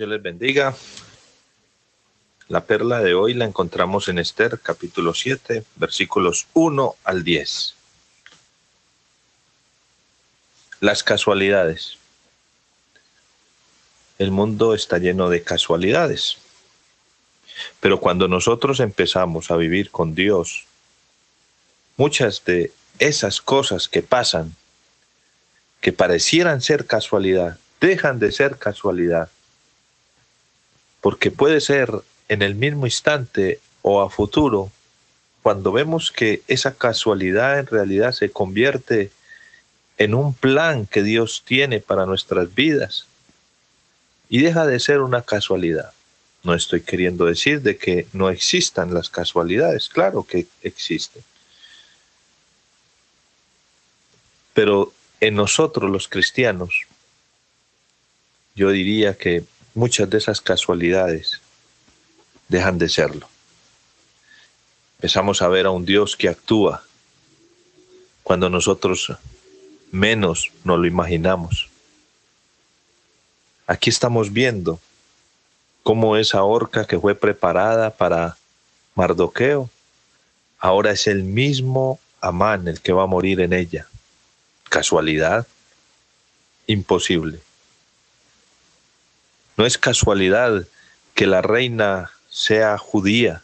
Dios les bendiga. La perla de hoy la encontramos en Esther capítulo 7, versículos 1 al 10. Las casualidades. El mundo está lleno de casualidades. Pero cuando nosotros empezamos a vivir con Dios, muchas de esas cosas que pasan, que parecieran ser casualidad, dejan de ser casualidad porque puede ser en el mismo instante o a futuro, cuando vemos que esa casualidad en realidad se convierte en un plan que Dios tiene para nuestras vidas y deja de ser una casualidad. No estoy queriendo decir de que no existan las casualidades, claro que existen. Pero en nosotros los cristianos, yo diría que muchas de esas casualidades dejan de serlo. Empezamos a ver a un Dios que actúa cuando nosotros menos nos lo imaginamos. Aquí estamos viendo cómo esa horca que fue preparada para Mardoqueo, ahora es el mismo Amán el que va a morir en ella. ¿Casualidad? Imposible. No es casualidad que la reina sea judía,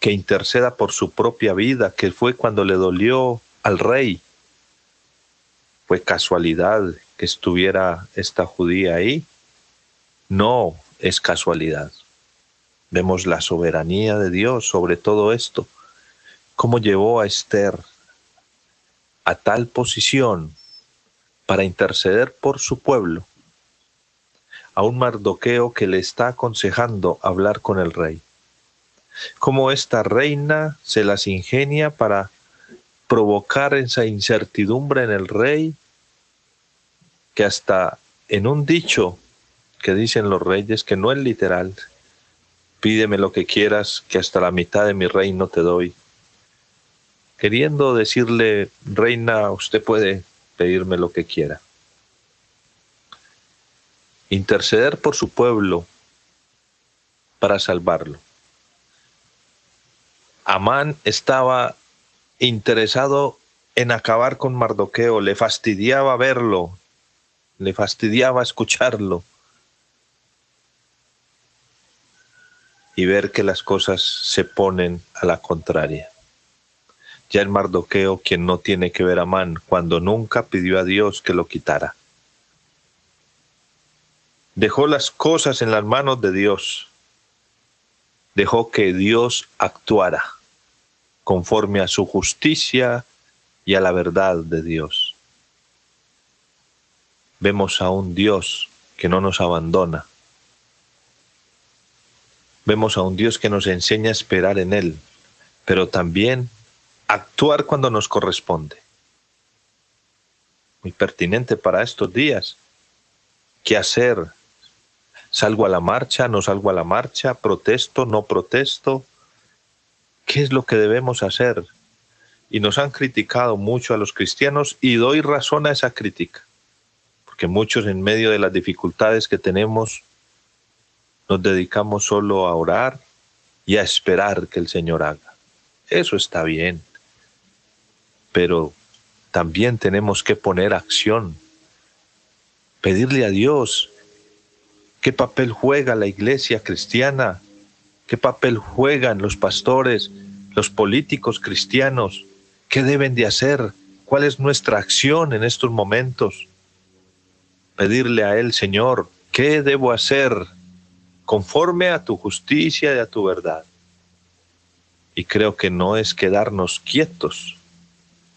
que interceda por su propia vida, que fue cuando le dolió al rey. ¿Fue casualidad que estuviera esta judía ahí? No es casualidad. Vemos la soberanía de Dios sobre todo esto, cómo llevó a Esther a tal posición para interceder por su pueblo a un Mardoqueo que le está aconsejando hablar con el rey. Cómo esta reina se las ingenia para provocar esa incertidumbre en el rey, que hasta en un dicho que dicen los reyes, que no es literal, pídeme lo que quieras, que hasta la mitad de mi reino te doy. Queriendo decirle, reina, usted puede pedirme lo que quiera interceder por su pueblo para salvarlo. Amán estaba interesado en acabar con Mardoqueo, le fastidiaba verlo, le fastidiaba escucharlo y ver que las cosas se ponen a la contraria. Ya el Mardoqueo, quien no tiene que ver a Amán, cuando nunca pidió a Dios que lo quitara dejó las cosas en las manos de Dios, dejó que Dios actuara conforme a su justicia y a la verdad de Dios. Vemos a un Dios que no nos abandona. Vemos a un Dios que nos enseña a esperar en Él, pero también actuar cuando nos corresponde. Muy pertinente para estos días. ¿Qué hacer ¿Salgo a la marcha? ¿No salgo a la marcha? ¿Protesto? ¿No protesto? ¿Qué es lo que debemos hacer? Y nos han criticado mucho a los cristianos y doy razón a esa crítica, porque muchos en medio de las dificultades que tenemos nos dedicamos solo a orar y a esperar que el Señor haga. Eso está bien, pero también tenemos que poner acción, pedirle a Dios ¿Qué papel juega la iglesia cristiana? ¿Qué papel juegan los pastores, los políticos cristianos? ¿Qué deben de hacer? ¿Cuál es nuestra acción en estos momentos? Pedirle a Él, Señor, ¿qué debo hacer conforme a tu justicia y a tu verdad? Y creo que no es quedarnos quietos,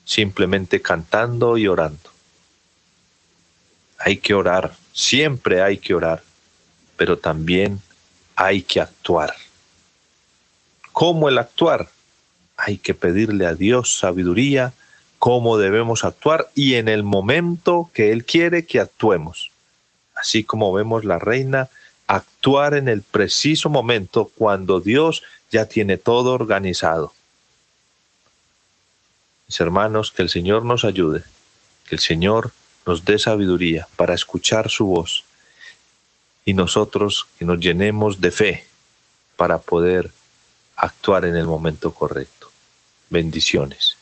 simplemente cantando y orando. Hay que orar, siempre hay que orar pero también hay que actuar. ¿Cómo el actuar? Hay que pedirle a Dios sabiduría, cómo debemos actuar y en el momento que Él quiere que actuemos. Así como vemos la reina actuar en el preciso momento cuando Dios ya tiene todo organizado. Mis hermanos, que el Señor nos ayude, que el Señor nos dé sabiduría para escuchar su voz y nosotros que nos llenemos de fe para poder actuar en el momento correcto. Bendiciones.